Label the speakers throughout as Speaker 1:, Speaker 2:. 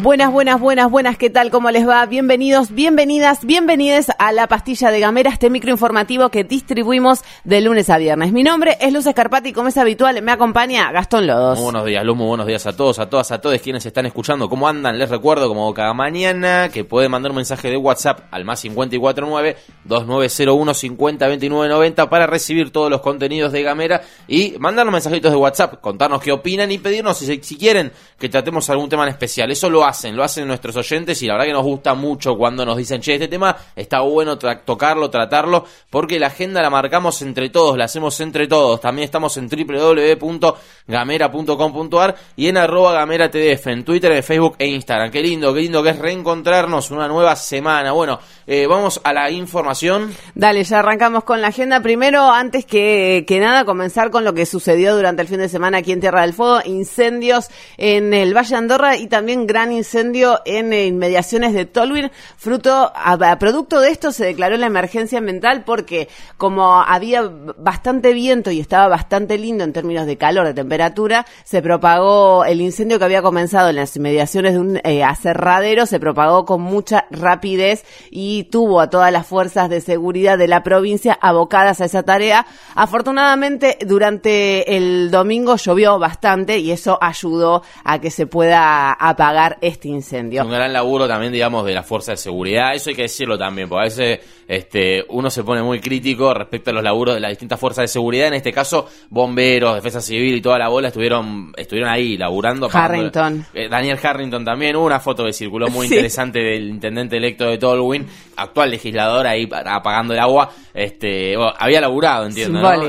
Speaker 1: Buenas, buenas, buenas, buenas, ¿qué tal? ¿Cómo les va? Bienvenidos, bienvenidas, bienvenidas a la pastilla de Gamera, este microinformativo que distribuimos de lunes a viernes. Mi nombre es Luz Escarpati como es habitual me acompaña Gastón Lodos.
Speaker 2: Muy buenos días, Luz, muy buenos días a todos, a todas, a todos quienes están escuchando. ¿Cómo andan? Les recuerdo, como cada mañana, que pueden mandar un mensaje de WhatsApp al más 549-2901-502990 para recibir todos los contenidos de Gamera y mandarnos mensajitos de WhatsApp, contarnos qué opinan y pedirnos si, si quieren que tratemos algún tema en especial. Eso lo hacen, lo hacen nuestros oyentes y la verdad que nos gusta mucho cuando nos dicen, che, este tema está bueno tocarlo, tratarlo, porque la agenda la marcamos entre todos, la hacemos entre todos. También estamos en www.gamera.com.ar y en arroba gamera tdf, en Twitter, en Facebook e Instagram. Qué lindo, qué lindo que es reencontrarnos una nueva semana. Bueno, eh, vamos a la información.
Speaker 1: Dale, ya arrancamos con la agenda. Primero, antes que, que nada, comenzar con lo que sucedió durante el fin de semana aquí en Tierra del Fuego. Incendios en el Valle Andorra y también gran incendio en inmediaciones de Tolwyn. Fruto, a, producto de esto se declaró la emergencia ambiental porque como había bastante viento y estaba bastante lindo en términos de calor, de temperatura, se propagó el incendio que había comenzado en las inmediaciones de un eh, aserradero, se propagó con mucha rapidez y tuvo a todas las fuerzas de seguridad de la provincia abocadas a esa tarea. Afortunadamente, durante el domingo llovió bastante y eso ayudó a que se pueda apagar este incendio.
Speaker 2: Un gran laburo también, digamos, de la fuerza de seguridad, eso hay que decirlo también, porque a veces este, uno se pone muy crítico respecto a los laburos de las distintas fuerzas de seguridad, en este caso bomberos, defensa civil y toda la bola estuvieron, estuvieron ahí laburando.
Speaker 1: Harrington.
Speaker 2: Eh, Daniel Harrington también, hubo una foto que circuló muy interesante del intendente electo de Tolwyn, actual legislador ahí apagando el agua, este, había laburado, entiendo, ¿no?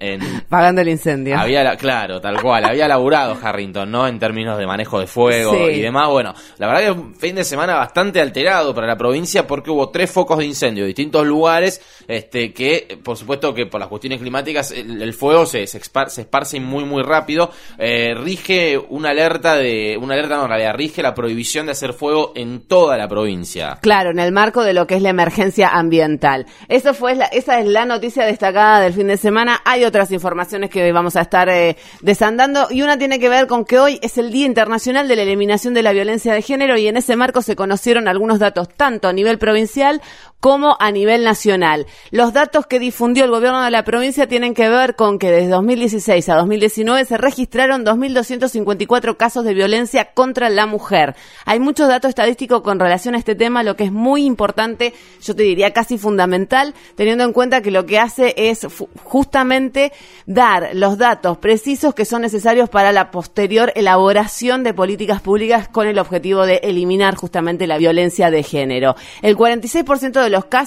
Speaker 1: En, Pagando el incendio.
Speaker 2: Había, claro, tal cual, había laburado Harrington, ¿no? En términos de manejo de fuego y demás. Bueno, la verdad que un fin de semana bastante alterado para la provincia porque hubo tres focos de incendio distintos lugares, este, que por supuesto que por las cuestiones climáticas el, fuego se, se, esparce muy muy rápido. Eh, rige una alerta de, una alerta no, en realidad rige la prohibición de hacer fuego en toda la provincia.
Speaker 1: Claro, en el marco de lo que es la emergencia ambiental. Eso fue esa es la noticia destacada del fin de semana. Hay otras informaciones que vamos a estar eh, desandando y una tiene que ver con que hoy es el Día Internacional de la Eliminación de la Violencia de Género y en ese marco se conocieron algunos datos tanto a nivel provincial como a nivel nacional. Los datos que difundió el gobierno de la provincia tienen que ver con que desde 2016 a 2019 se registraron 2.254 casos de violencia contra la mujer. Hay muchos datos estadísticos con relación a este tema, lo que es muy importante, yo te diría casi fundamental, teniendo en cuenta que lo que hace es justamente dar los datos precisos que son necesarios para la posterior elaboración de políticas públicas con el objetivo de eliminar justamente la violencia de género. El 46% de los casos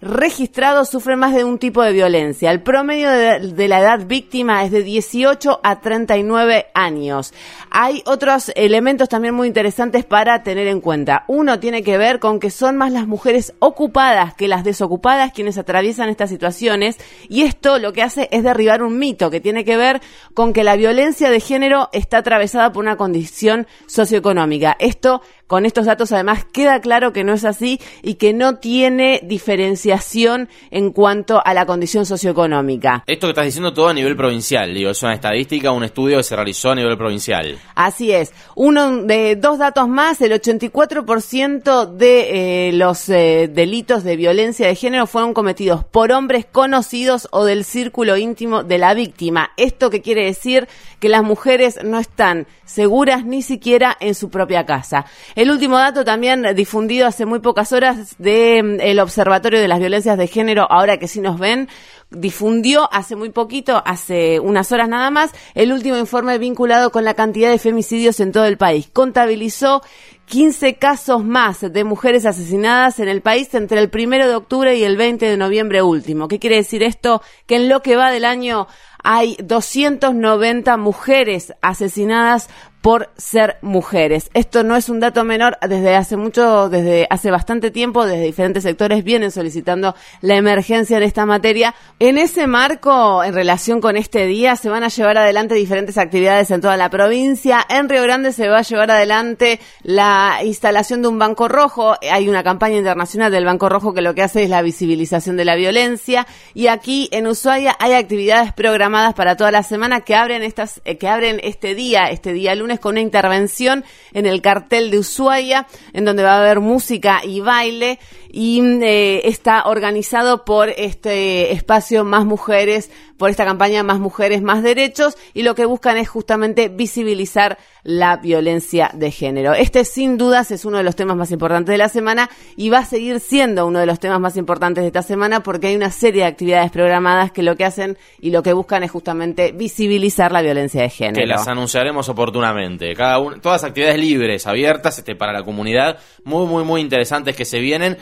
Speaker 1: registrados sufren más de un tipo de violencia. El promedio de, la edad víctima es de 18 a 39 años. Hay otros elementos también muy interesantes para tener en cuenta. Uno tiene que ver con que son más las mujeres ocupadas que las desocupadas quienes atraviesan estas situaciones y esto lo que hace es derribar un mito que tiene que ver con que la violencia de género está atravesada por una condición socioeconómica. Esto con estos datos además queda claro que no es así y que no tiene diferenciación en cuanto a la condición socioeconómica.
Speaker 2: Esto que estás diciendo todo a nivel provincial, digo, es una estadística, un estudio que se realizó a nivel provincial.
Speaker 1: Así es. Uno de dos datos más, el 84% de eh, los eh, delitos de violencia de género fueron cometidos por hombres conocidos o del círculo íntimo de la víctima. Esto que quiere decir que las mujeres no están seguras ni siquiera en su propia casa. El último dato también difundido hace muy pocas horas del mm, Observatorio de las Violencias de Género, ahora que sí nos ven, difundió hace muy poquito, hace unas horas nada más, el último informe vinculado con la cantidad de femicidios en todo el país. Contabilizó 15 casos más de mujeres asesinadas en el país entre el primero de octubre y el 20 de noviembre último. ¿Qué quiere decir esto? Que en lo que va del año hay 290 mujeres asesinadas por ser mujeres. Esto no es un dato menor, desde hace mucho, desde hace bastante tiempo, desde diferentes sectores vienen solicitando la emergencia en esta materia. En ese marco, en relación con este día, se van a llevar adelante diferentes actividades en toda la provincia. En Río Grande se va a llevar adelante la instalación de un banco rojo. Hay una campaña internacional del Banco Rojo que lo que hace es la visibilización de la violencia. Y aquí en Ushuaia hay actividades programadas para toda la semana que abren estas, eh, que abren este día, este día lunes con una intervención en el cartel de Ushuaia, en donde va a haber música y baile y eh, está organizado por este espacio Más Mujeres, por esta campaña Más Mujeres, Más Derechos y lo que buscan es justamente visibilizar la violencia de género. Este sin dudas es uno de los temas más importantes de la semana y va a seguir siendo uno de los temas más importantes de esta semana porque hay una serie de actividades programadas que lo que hacen y lo que buscan es justamente visibilizar la violencia de género.
Speaker 2: Que las anunciaremos oportunamente. Cada una, todas actividades libres, abiertas este, para la comunidad, muy, muy, muy interesantes que se vienen.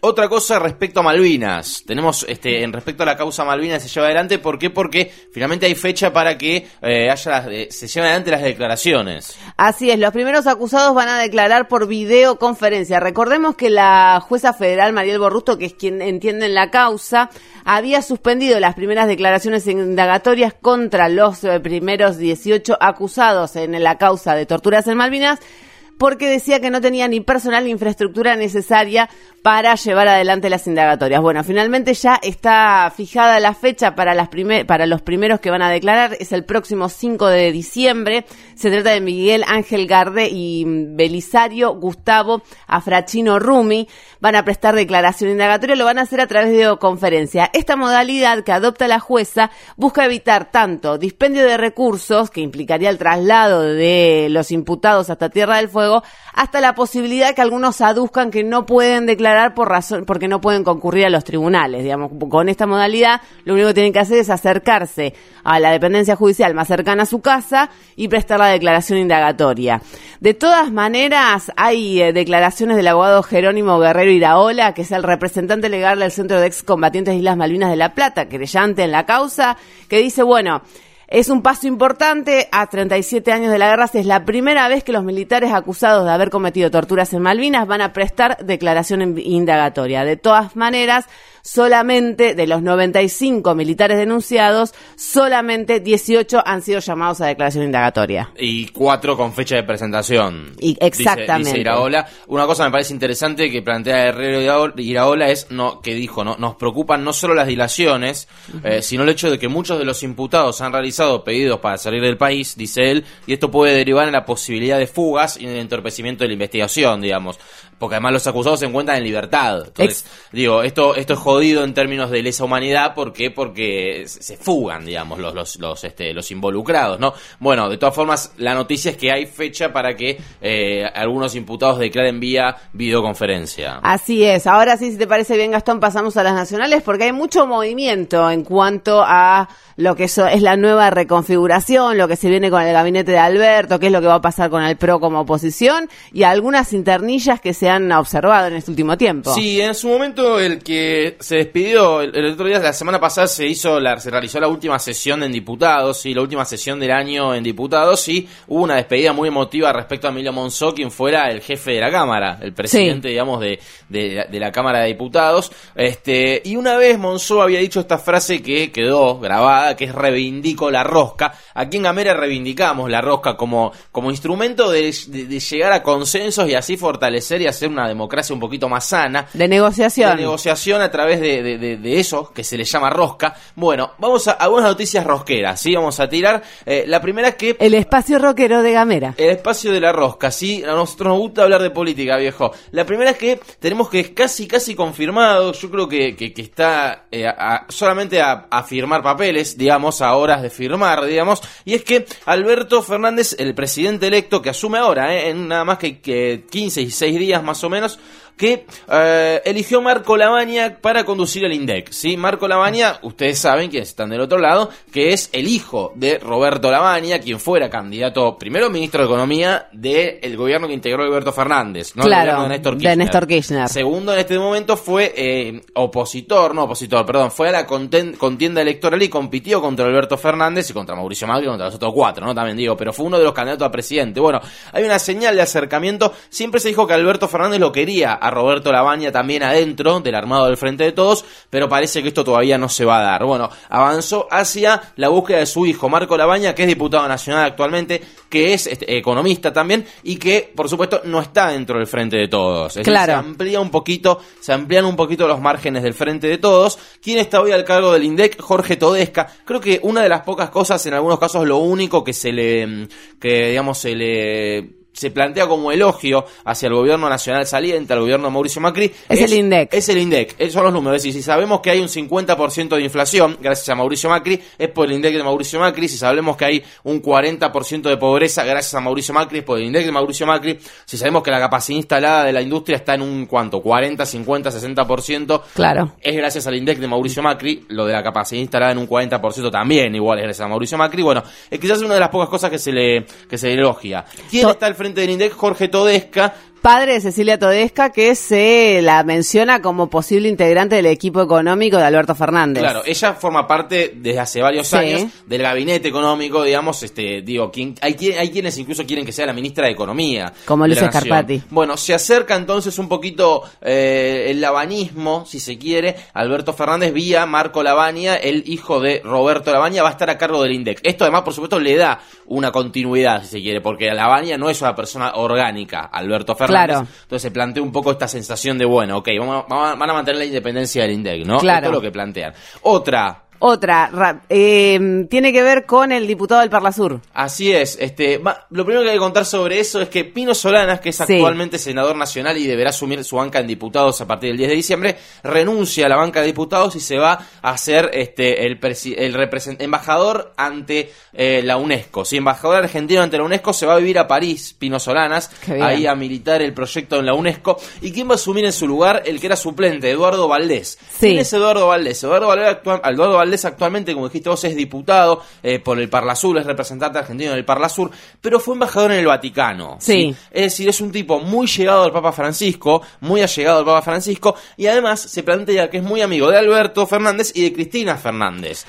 Speaker 2: Otra cosa respecto a Malvinas. Tenemos, este, en respecto a la causa Malvinas se lleva adelante. ¿Por qué? Porque finalmente hay fecha para que eh, haya eh, se lleven adelante las declaraciones.
Speaker 1: Así es, los primeros acusados van a declarar por videoconferencia. Recordemos que la jueza federal Mariel Borrusto, que es quien entiende en la causa, había suspendido las primeras declaraciones indagatorias contra los primeros 18 acusados en la causa de torturas en Malvinas porque decía que no tenía ni personal ni infraestructura necesaria para llevar adelante las indagatorias. Bueno, finalmente ya está fijada la fecha para, las para los primeros que van a declarar, es el próximo 5 de diciembre. Se trata de Miguel Ángel Garde y Belisario Gustavo Afrachino Rumi. Van a prestar declaración indagatoria, lo van a hacer a través de conferencia. Esta modalidad que adopta la jueza busca evitar tanto dispendio de recursos, que implicaría el traslado de los imputados hasta Tierra del Fuego, hasta la posibilidad que algunos aduzcan que no pueden declarar por razón, porque no pueden concurrir a los tribunales. Digamos, con esta modalidad, lo único que tienen que hacer es acercarse a la dependencia judicial más cercana a su casa y prestar la declaración indagatoria. De todas maneras, hay eh, declaraciones del abogado Jerónimo Guerrero Iraola, que es el representante legal del Centro de Excombatientes de Islas Malvinas de La Plata, querellante en la causa, que dice, bueno, es un paso importante. A 37 años de la guerra es la primera vez que los militares acusados de haber cometido torturas en Malvinas van a prestar declaración indagatoria. De todas maneras, solamente de los 95 militares denunciados, solamente 18 han sido llamados a declaración indagatoria.
Speaker 2: Y cuatro con fecha de presentación.
Speaker 1: Y exactamente.
Speaker 2: Dice, Iraola. Una cosa me parece interesante que plantea Herrero Iraola es no, que dijo, no, nos preocupan no solo las dilaciones, eh, sino el hecho de que muchos de los imputados han realizado pedidos para salir del país, dice él, y esto puede derivar en la posibilidad de fugas y en el entorpecimiento de la investigación, digamos. Porque además los acusados se encuentran en libertad. Entonces, digo, esto, esto es jodido en términos de lesa humanidad, ¿por qué? Porque se fugan, digamos, los, los, los, este, los involucrados, ¿no? Bueno, de todas formas, la noticia es que hay fecha para que eh, algunos imputados declaren vía videoconferencia.
Speaker 1: Así es. Ahora sí, si te parece bien, Gastón, pasamos a las nacionales, porque hay mucho movimiento en cuanto a lo que es la nueva reconfiguración, lo que se viene con el gabinete de Alberto, qué es lo que va a pasar con el PRO como oposición, y algunas internillas que se han observado en este último tiempo.
Speaker 2: Sí, en su momento el que se despidió, el, otro día, la semana pasada se hizo, la, se realizó la última sesión en diputados, y la última sesión del año en diputados, y hubo una despedida muy emotiva respecto a Emilio Monzó, quien fuera el jefe de la Cámara, el presidente, digamos, de, de, de, la Cámara de Diputados. Este, y una vez Monzó había dicho esta frase que quedó grabada, que es reivindico la rosca. Aquí en Gamera reivindicamos la rosca como, como instrumento de, de llegar a consensos y así fortalecer y hacer una democracia un poquito más sana.
Speaker 1: De negociación.
Speaker 2: De negociación a través de, de, eso que se le llama rosca. Bueno, vamos a algunas noticias rosqueras, ¿sí? Vamos a tirar. Eh, la primera es que...
Speaker 1: El espacio rockero de Gamera.
Speaker 2: El espacio de la rosca, ¿sí? A nosotros nos gusta hablar de política, viejo. La primera es que tenemos que casi, casi confirmado, yo creo que, que, está eh, solamente a, a, firmar papeles, digamos, a horas de firmar, digamos, y es que Alberto Fernández, el presidente electo que asume ahora, eh, en nada más que, que 15 y 6 días más o menos, que eh, eligió Marco Lavagna para conducir el INDEC. ¿sí? Marco Lavagna, ustedes saben, quienes están del otro lado, que es el hijo de Roberto Lavagna, quien fuera candidato, primero ministro de Economía del gobierno que integró Alberto Fernández, ¿no?
Speaker 1: Claro,
Speaker 2: de Néstor
Speaker 1: de. Néstor Kirchner.
Speaker 2: Segundo, en este momento fue eh, opositor, no opositor, perdón, fue a la contienda electoral y compitió contra Alberto Fernández y contra Mauricio Macri, contra los otros cuatro, ¿no? También digo, pero fue uno de los candidatos a presidente. Bueno, hay una señal de acercamiento. Siempre se dijo que Alberto Fernández lo quería a Roberto Labaña también adentro del armado del Frente de Todos, pero parece que esto todavía no se va a dar. Bueno, avanzó hacia la búsqueda de su hijo, Marco Labaña, que es diputado nacional actualmente, que es este, economista también y que, por supuesto, no está dentro del Frente de Todos. Es decir,
Speaker 1: Claro.
Speaker 2: se amplía un poquito, se amplían un poquito los márgenes del Frente de Todos. ¿Quién está hoy al cargo del INDEC? Jorge Todesca. Creo que una de las pocas cosas, en algunos casos lo único que se le, mm, que digamos, se le se plantea como elogio hacia el gobierno nacional saliente, al gobierno de Mauricio Macri.
Speaker 1: Es el INDEC.
Speaker 2: Es el INDEC, esos son los números. Es decir, si sabemos que hay un 50% de inflación, gracias a Mauricio Macri, es por el INDEC de Mauricio Macri. Si sabemos que hay un 40% de pobreza, gracias a Mauricio Macri, es por el INDEC de Mauricio Macri. Si sabemos que la capacidad instalada de la industria está en un, ¿cuánto? 40, 50, 60%.
Speaker 1: Claro.
Speaker 2: Es gracias al INDEC de Mauricio Macri, lo de la capacidad instalada en un 40% también, igual es gracias a Mauricio Macri. Bueno, es quizás una de las pocas cosas que se le, que se le elogia. ¿Quién está al frente del INDEC? Jorge Todesca,
Speaker 1: Padre de Cecilia Todesca, que se la menciona como posible integrante del equipo económico de Alberto Fernández.
Speaker 2: Claro, ella forma parte desde hace varios
Speaker 1: Sí.
Speaker 2: años del gabinete económico, digamos, este, digo, quien, hay, quien- hay quienes incluso quieren que sea la ministra de Economía.
Speaker 1: Como
Speaker 2: de
Speaker 1: Luis
Speaker 2: la nación.
Speaker 1: Scarpati.
Speaker 2: Bueno, se acerca entonces un poquito eh, el labanismo, si se quiere, Alberto Fernández vía Marco Lavagna, el hijo de Roberto Lavagna, va a estar a cargo del INDEC. Esto además, por supuesto, le da una continuidad, si se quiere, porque Lavagna no es una persona orgánica, Alberto Fernández.
Speaker 1: Claro.
Speaker 2: Entonces se plantea un poco esta sensación de, bueno, ok, vamos, van a mantener la independencia del INDEC, ¿no?
Speaker 1: Claro.
Speaker 2: Esto es lo que plantean. Otra,
Speaker 1: Otra, ra- eh, tiene que ver con el diputado del Parla Sur.
Speaker 2: Así es, este, lo primero que hay que contar sobre eso es que Pino Solanas, que es
Speaker 1: Sí.
Speaker 2: actualmente senador nacional y deberá asumir su banca en diputados a partir del 10 de diciembre, renuncia a la banca de diputados y se va a ser este, el, el embajador ante eh, la UNESCO. Si embajador argentino ante la UNESCO se va a vivir a París, Pino Solanas, ahí a militar el proyecto en la UNESCO. ¿Y quién va a asumir en su lugar? El que era suplente, Eduardo Valdés.
Speaker 1: Sí.
Speaker 2: ¿Quién es Eduardo Valdés? Eduardo Valdés, Eduardo Valdés actualmente, como dijiste vos, es diputado eh, por el Parlasur, es representante argentino del Parlasur, pero fue embajador en el Vaticano.
Speaker 1: Sí.
Speaker 2: Es decir, es un tipo muy llegado al Papa Francisco, muy allegado al Papa Francisco, y además se plantea que es muy amigo de Alberto Fernández y de Cristina Fernández.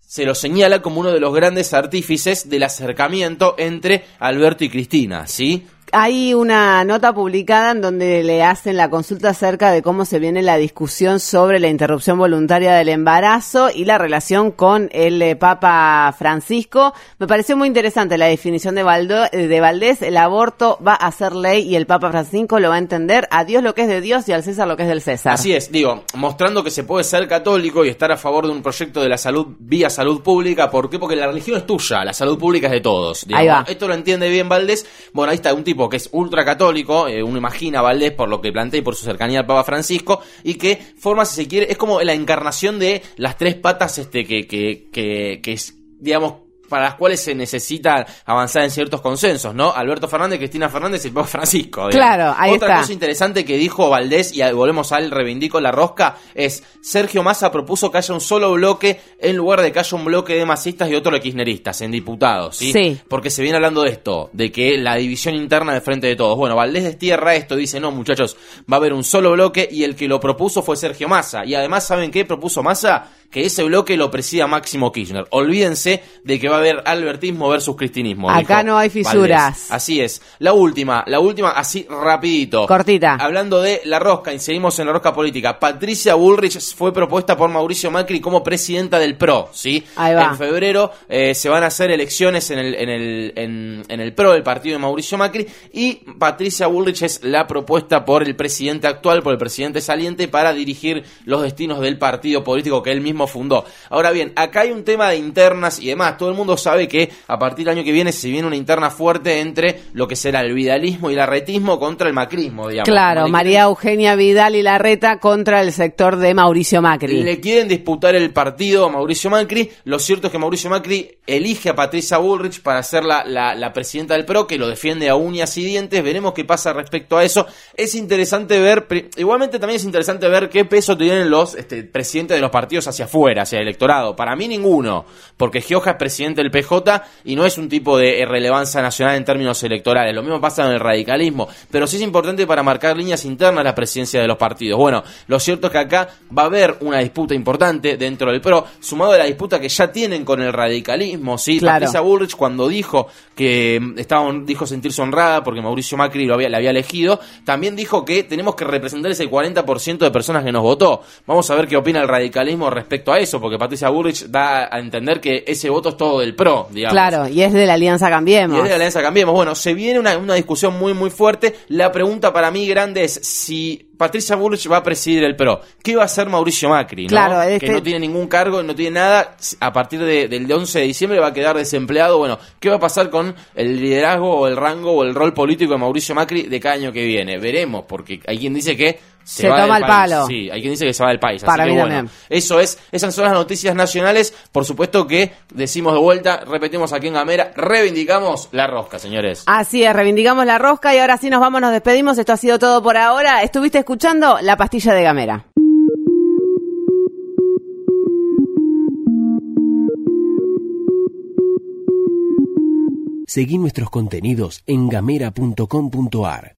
Speaker 2: Se lo señala como uno de los grandes artífices del acercamiento entre Alberto y Cristina, ¿sí?
Speaker 1: Hay una nota publicada en donde le hacen la consulta acerca de cómo se viene la discusión sobre la interrupción voluntaria del embarazo y la relación con el eh, Papa Francisco. Me pareció muy interesante la definición de, Valdo- eh, de Valdés. El aborto va a ser ley y el Papa Francisco lo va a entender. A Dios lo que es de Dios y al César lo que es del César.
Speaker 2: Así es, digo, mostrando que se puede ser católico y estar a favor de un proyecto de la salud vía salud pública. ¿Por qué? Porque la religión es tuya, la salud pública es de todos.
Speaker 1: Ahí va.
Speaker 2: Esto lo entiende bien Valdés. Bueno, ahí está un tipo que es ultracatólico, eh, uno imagina Valdés por lo que plantea y por su cercanía al Papa Francisco, y que forma, si se quiere, es como la encarnación de las tres patas este que, que, que, que es, digamos, para las cuales se necesita avanzar en ciertos consensos, ¿no? Alberto Fernández, Cristina Fernández y el Papa Francisco. digamos.
Speaker 1: Claro, ahí
Speaker 2: Otra
Speaker 1: está.
Speaker 2: cosa interesante que dijo Valdés, y volvemos al reivindico la rosca, es Sergio Massa propuso que haya un solo bloque en lugar de que haya un bloque de masistas y otro de kirchneristas en diputados, ¿sí?
Speaker 1: Sí.
Speaker 2: Porque se viene hablando de esto, de que la división interna de frente de todos. Bueno, Valdés destierra esto, dice, no, muchachos, va a haber un solo bloque y el que lo propuso fue Sergio Massa. Y además, ¿saben qué propuso Massa? Que ese bloque lo presida Máximo Kirchner. Olvídense de que va a haber albertismo versus cristinismo.
Speaker 1: Acá
Speaker 2: dijo
Speaker 1: no hay fisuras.
Speaker 2: Valdés. Así es. La última, la última, así rapidito.
Speaker 1: Cortita.
Speaker 2: Hablando de la rosca, y seguimos en la rosca política. Patricia Bullrich fue propuesta por Mauricio Macri como presidenta del PRO, ¿sí?
Speaker 1: Ahí va.
Speaker 2: En febrero eh, se van a hacer elecciones en el, en, el, en, en el PRO, el partido de Mauricio Macri, y Patricia Bullrich es la propuesta por el presidente actual, por el presidente saliente, para dirigir los destinos del partido político que él mismo fundó. Ahora bien, acá hay un tema de internas y demás. Todo el mundo mundo sabe que a partir del año que viene se viene una interna fuerte entre lo que será el vidalismo y el arretismo contra el macrismo, digamos.
Speaker 1: Claro, María Eugenia Vidal y Larreta contra el sector de Mauricio Macri.
Speaker 2: Le quieren disputar el partido a Mauricio Macri. Lo cierto es que Mauricio Macri elige a Patricia Bullrich para ser la, la, presidenta del PRO, que lo defiende a uñas y dientes. Veremos qué pasa respecto a eso. Es interesante ver, igualmente también es interesante ver qué peso tienen los este, presidentes de los partidos hacia afuera, hacia el electorado. Para mí ninguno, porque Gioja es presidente del PJ y no es un tipo de relevancia nacional en términos electorales. Lo mismo pasa en el radicalismo, pero sí es importante para marcar líneas internas la presidencia de los partidos. Bueno, lo cierto es que acá va a haber una disputa importante dentro del PRO, sumado a la disputa que ya tienen con el radicalismo, ¿sí? Patricia Bullrich cuando dijo que mm, estaba, dijo sentirse honrada porque Mauricio Macri lo había, la había elegido, también dijo que tenemos que representar ese 40% de personas que nos votó. Vamos a ver qué opina el radicalismo respecto a eso, porque Patricia Bullrich da a entender que ese voto es todo del PRO, digamos.
Speaker 1: Claro, y es de la Alianza Cambiemos.
Speaker 2: Y es de la Alianza Cambiemos. Bueno, se viene una, una discusión muy, muy fuerte. La pregunta para mí grande es si Patricia Bullrich va a presidir el PRO. ¿Qué va a hacer Mauricio Macri? Claro, Que este no tiene ningún cargo, no tiene nada. A partir del 11 de diciembre va a quedar desempleado. Bueno, ¿qué va a pasar con el liderazgo o el rango o el rol político de Mauricio Macri de cada año que viene? Veremos, porque hay quien dice que
Speaker 1: se, toma el palo.
Speaker 2: Sí, hay quien dice que se va del país.
Speaker 1: Para
Speaker 2: mí
Speaker 1: también.
Speaker 2: Eso es, esas son las noticias nacionales. Por supuesto que decimos de vuelta, repetimos aquí en Gamera, reivindicamos la rosca, señores.
Speaker 1: Así es, reivindicamos la rosca y ahora sí nos vamos, nos despedimos. Esto ha sido todo por ahora. Estuviste escuchando La Pastilla de Gamera.
Speaker 3: Seguí nuestros contenidos en gamera.com.ar.